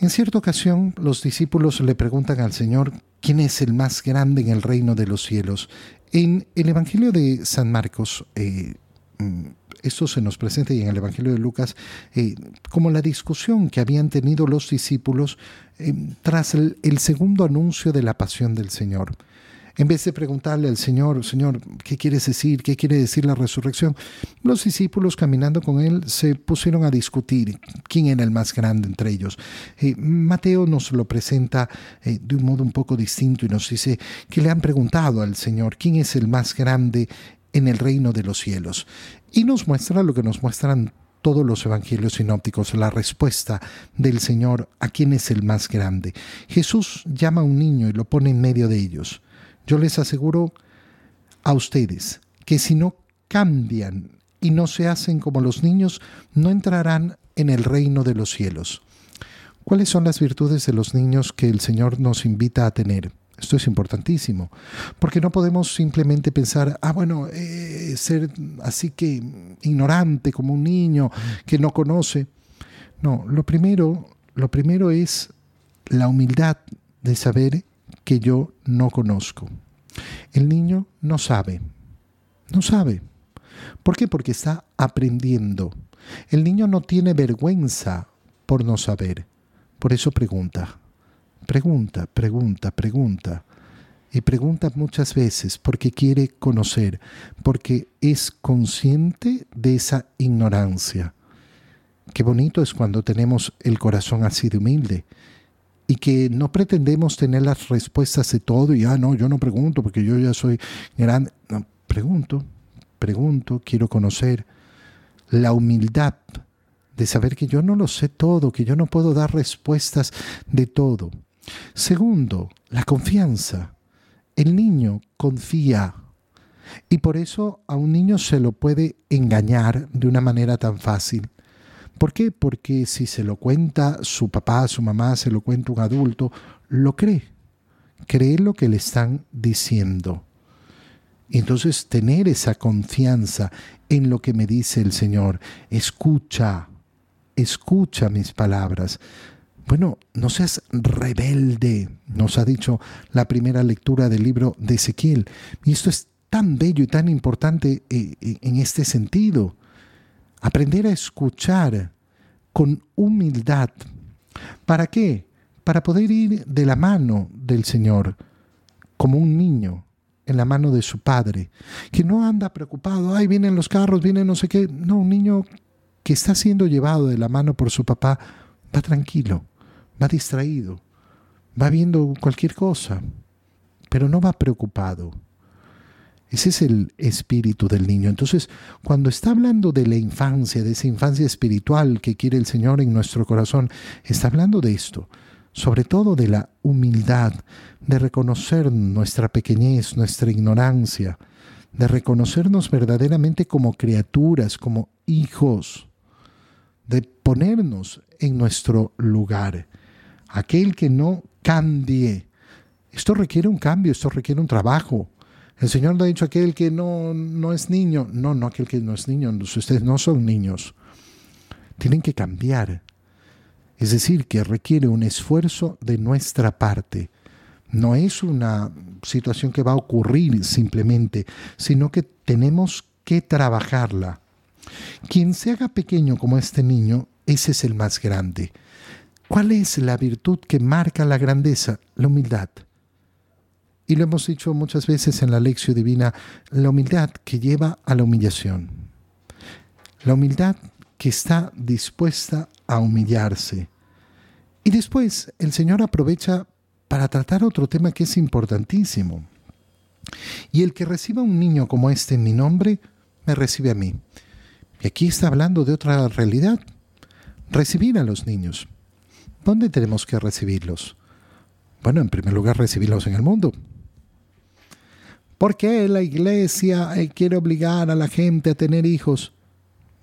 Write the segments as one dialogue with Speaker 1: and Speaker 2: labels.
Speaker 1: En cierta ocasión los discípulos le preguntan al Señor quién es el más grande en el reino de los cielos. En el Evangelio de San Marcos, eh, mm, esto se nos presenta y en el Evangelio de Lucas eh, como la discusión que habían tenido los discípulos eh, tras el segundo anuncio de la pasión del Señor. En vez de preguntarle al Señor, Señor, ¿qué quieres decir? ¿Qué quiere decir la resurrección? Los discípulos caminando con él se pusieron a discutir quién era el más grande entre ellos. Eh, Mateo nos lo presenta eh, de un modo un poco distinto y nos dice que le han preguntado al Señor quién es el más grande en el reino de los cielos. Y nos muestra lo que nos muestran todos los evangelios sinópticos, la respuesta del Señor a quién es el más grande. Jesús llama a un niño y lo pone en medio de ellos. Yo les aseguro a ustedes que si no cambian y no se hacen como los niños, no entrarán en el reino de los cielos. ¿Cuáles son las virtudes de los niños que el Señor nos invita a tener? Esto es importantísimo, porque no podemos simplemente pensar, ah, bueno, eh, ser así que ignorante como un niño que no conoce. No, lo primero, lo primero es la humildad de saber que yo no conozco. El niño no sabe, no sabe. ¿Por qué? Porque está aprendiendo. El niño no tiene vergüenza por no saber. Por eso pregunta, pregunta, pregunta, pregunta. Y pregunta muchas veces porque quiere conocer, porque es consciente de esa ignorancia. Qué bonito es cuando tenemos el corazón así de humilde y que no pretendemos tener las respuestas de todo y, ah, no, yo no pregunto porque yo ya soy grande. No, pregunto, pregunto, quiero conocer la humildad de saber que yo no lo sé todo, que yo no puedo dar respuestas de todo. Segundo, la confianza. El niño confía y por eso a un niño se lo puede engañar de una manera tan fácil. ¿Por qué? Porque si se lo cuenta su papá, su mamá, se lo cuenta un adulto, lo cree. Cree lo que le están diciendo. Entonces tener esa confianza en lo que me dice el Señor. Escucha, escucha mis palabras. Bueno, no seas rebelde, nos ha dicho la primera lectura del libro de Ezequiel. Y esto es tan bello y tan importante eh, eh, en este sentido. Aprender a escuchar con humildad. ¿Para qué? Para poder ir de la mano del Señor, como un niño en la mano de su padre, que no anda preocupado, ay, vienen los carros, vienen no sé qué. No, un niño que está siendo llevado de la mano por su papá va tranquilo, va distraído, va viendo cualquier cosa, pero no va preocupado. Ese es el espíritu del niño. Entonces, cuando está hablando de la infancia, de esa infancia espiritual que quiere el Señor en nuestro corazón, está hablando de esto, sobre todo de la humildad, de reconocer nuestra pequeñez, nuestra ignorancia, de reconocernos verdaderamente como criaturas, como hijos, de ponernos en nuestro lugar. Aquel que no cambie. Esto requiere un cambio, esto requiere un trabajo, el Señor ha dicho aquel que no, no es niño. No, no aquel que no es niño. Ustedes no son niños. Tienen que cambiar. Es decir, que requiere un esfuerzo de nuestra parte. No es una situación que va a ocurrir simplemente, sino que tenemos que trabajarla. Quien se haga pequeño como este niño, ese es el más grande. ¿Cuál es la virtud que marca la grandeza? La humildad. Y lo hemos dicho muchas veces en la lección divina, la humildad que lleva a la humillación. La humildad que está dispuesta a humillarse. Y después el Señor aprovecha para tratar otro tema que es importantísimo. Y el que reciba un niño como este en mi nombre, me recibe a mí. Y aquí está hablando de otra realidad. Recibir a los niños. ¿Dónde tenemos que recibirlos? Bueno, en primer lugar, recibirlos en el mundo, ¿Por qué la iglesia eh, quiere obligar a la gente a tener hijos?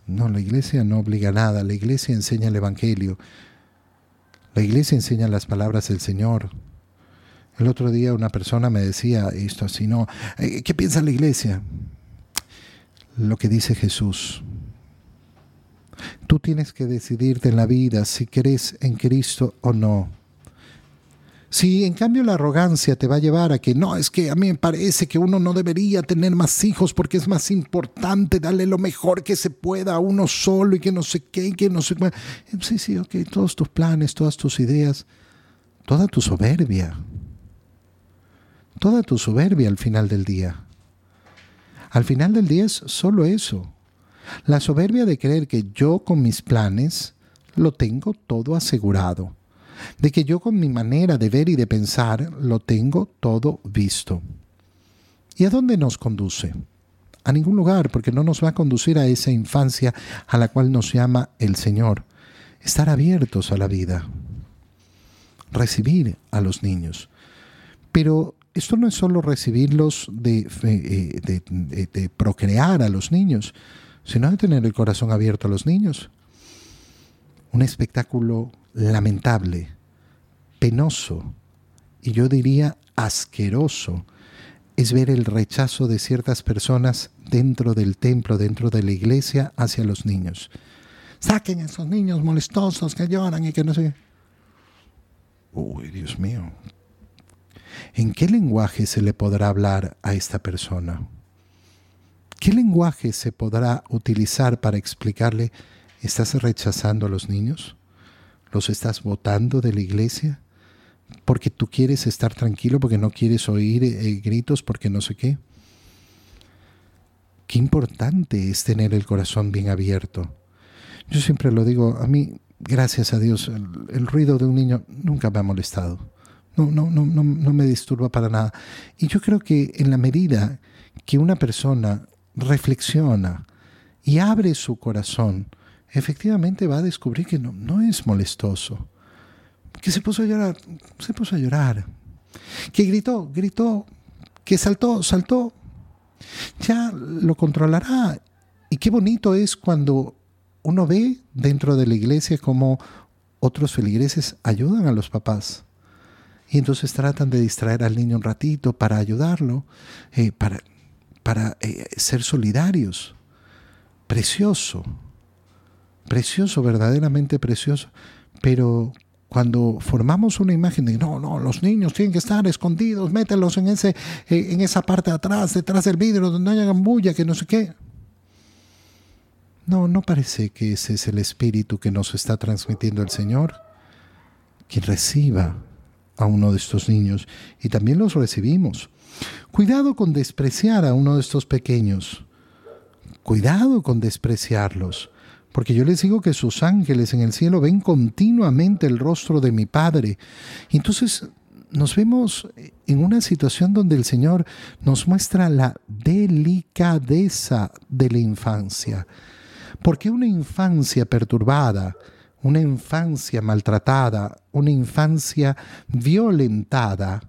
Speaker 1: No, la iglesia no obliga nada, la iglesia enseña el Evangelio. La iglesia enseña las palabras del Señor. El otro día una persona me decía esto así, ¿no? Eh, ¿Qué piensa la iglesia? Lo que dice Jesús. Tú tienes que decidirte en la vida si crees en Cristo o no. Si en cambio la arrogancia te va a llevar a que no, es que a mí me parece que uno no debería tener más hijos porque es más importante darle lo mejor que se pueda a uno solo y que no sé qué, y que no sé qué. Sí, sí, ok, todos tus planes, todas tus ideas, toda tu soberbia, toda tu soberbia al final del día. Al final del día es solo eso. La soberbia de creer que yo con mis planes lo tengo todo asegurado de que yo con mi manera de ver y de pensar lo tengo todo visto. ¿Y a dónde nos conduce? A ningún lugar, porque no nos va a conducir a esa infancia a la cual nos llama el Señor. Estar abiertos a la vida. Recibir a los niños. Pero esto no es solo recibirlos de, eh, procrear a los niños, sino de tener el corazón abierto a los niños. Un espectáculo lamentable, penoso y yo diría asqueroso es ver el rechazo de ciertas personas dentro del templo, dentro de la iglesia, hacia los niños. Saquen a esos niños molestosos que lloran y que no sé. Uy, Dios mío. ¿En qué lenguaje se le podrá hablar a esta persona? ¿Qué lenguaje se podrá utilizar para explicarle, ¿estás rechazando a los niños? ¿Los estás votando de la iglesia? Porque tú quieres estar tranquilo, porque no quieres oír eh, gritos, porque no sé qué. Qué importante es tener el corazón bien abierto. Yo siempre lo digo, a mí, gracias a Dios, el, ruido de un niño nunca me ha molestado. No, no, no, no, no me disturba para nada. Y yo creo que en la medida que una persona reflexiona y abre su corazón, efectivamente va a descubrir que no, no es molestoso. Que se puso a llorar, se puso a llorar. Que gritó, gritó. Que saltó, saltó. Ya lo controlará. Y qué bonito es cuando uno ve dentro de la iglesia cómo otros feligreses ayudan a los papás. Y entonces tratan de distraer al niño un ratito para ayudarlo, eh, para, para eh, ser solidarios. Precioso precioso, verdaderamente precioso, pero cuando formamos una imagen de no, no, los niños tienen que estar escondidos, mételos en, ese, eh, en esa parte de atrás, detrás del vidrio, donde no haya bulla, que no sé qué. No, no parece que ese es el espíritu que nos está transmitiendo el Señor. Quien reciba a uno de estos niños y también los recibimos. Cuidado con despreciar a uno de estos pequeños. Cuidado con despreciarlos. Porque yo les digo que sus ángeles en el cielo ven continuamente el rostro de mi Padre. Entonces nos vemos en una situación donde el Señor nos muestra la delicadeza de la infancia. Porque una infancia perturbada, una infancia maltratada, una infancia violentada,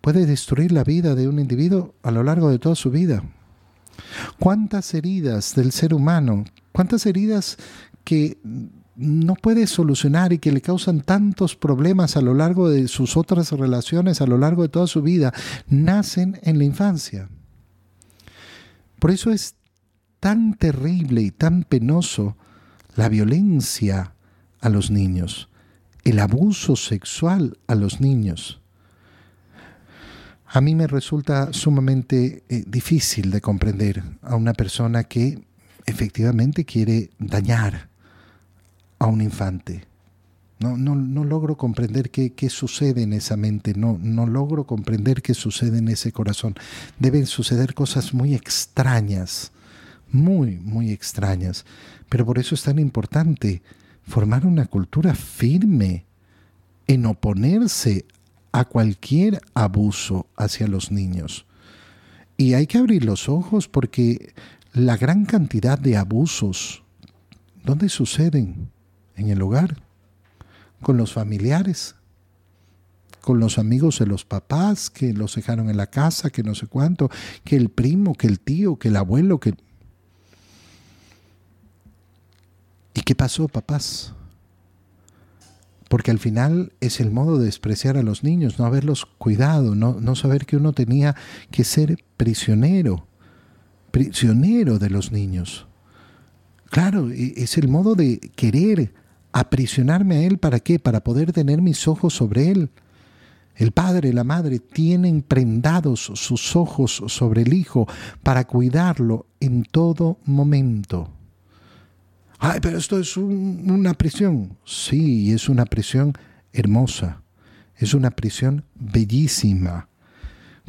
Speaker 1: puede destruir la vida de un individuo a lo largo de toda su vida. ¿Cuántas heridas del ser humano ¿Cuántas heridas que no puede solucionar y que le causan tantos problemas a lo largo de sus otras relaciones, a lo largo de toda su vida, nacen en la infancia? Por eso es tan terrible y tan penoso la violencia a los niños, el abuso sexual a los niños. A mí me resulta sumamente eh, difícil de comprender a una persona que efectivamente quiere dañar a un infante. No, no, no logro comprender qué, qué, sucede en esa mente, no, no logro comprender qué sucede en ese corazón. Deben suceder cosas muy extrañas, muy, muy extrañas. Pero por eso es tan importante formar una cultura firme en oponerse a cualquier abuso hacia los niños. Y hay que abrir los ojos porque la gran cantidad de abusos, ¿dónde suceden? En el hogar, con los familiares, con los amigos de los papás que los dejaron en la casa, que no sé cuánto, que el primo, que el tío, que el abuelo, que... ¿Y qué pasó, papás? Porque al final es el modo de despreciar a los niños, no haberlos cuidado, no, no saber que uno tenía que ser prisionero prisionero de los niños. Claro, e, es el modo de querer aprisionarme a Él. ¿Para qué? Para poder tener mis ojos sobre Él. El padre, la madre tienen prendados sus ojos sobre el hijo para cuidarlo en todo momento. Ay, pero esto es una prisión. Sí, es una prisión hermosa. Es una prisión bellísima.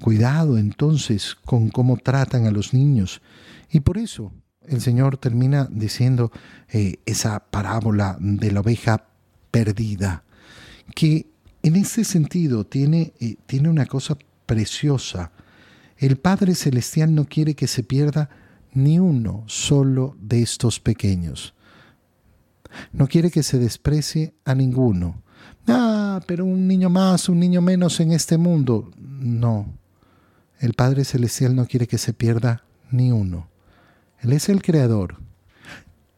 Speaker 1: Cuidado entonces con cómo tratan a los niños. Y por eso el Señor termina diciendo eh, esa parábola de la oveja perdida, que en ese sentido tiene, eh, tiene una cosa preciosa. El Padre Celestial no quiere que se pierda ni uno solo de estos pequeños. No quiere que se desprecie a ninguno. Ah, pero un niño más, un niño menos en este mundo. No. El Padre Celestial no quiere que se pierda ni uno. Él es el creador.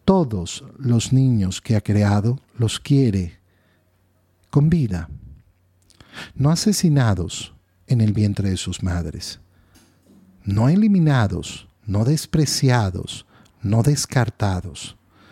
Speaker 1: Todos los niños que ha creado los quiere con vida, no asesinados en el vientre de sus madres, no eliminados, no despreciados, no descartados.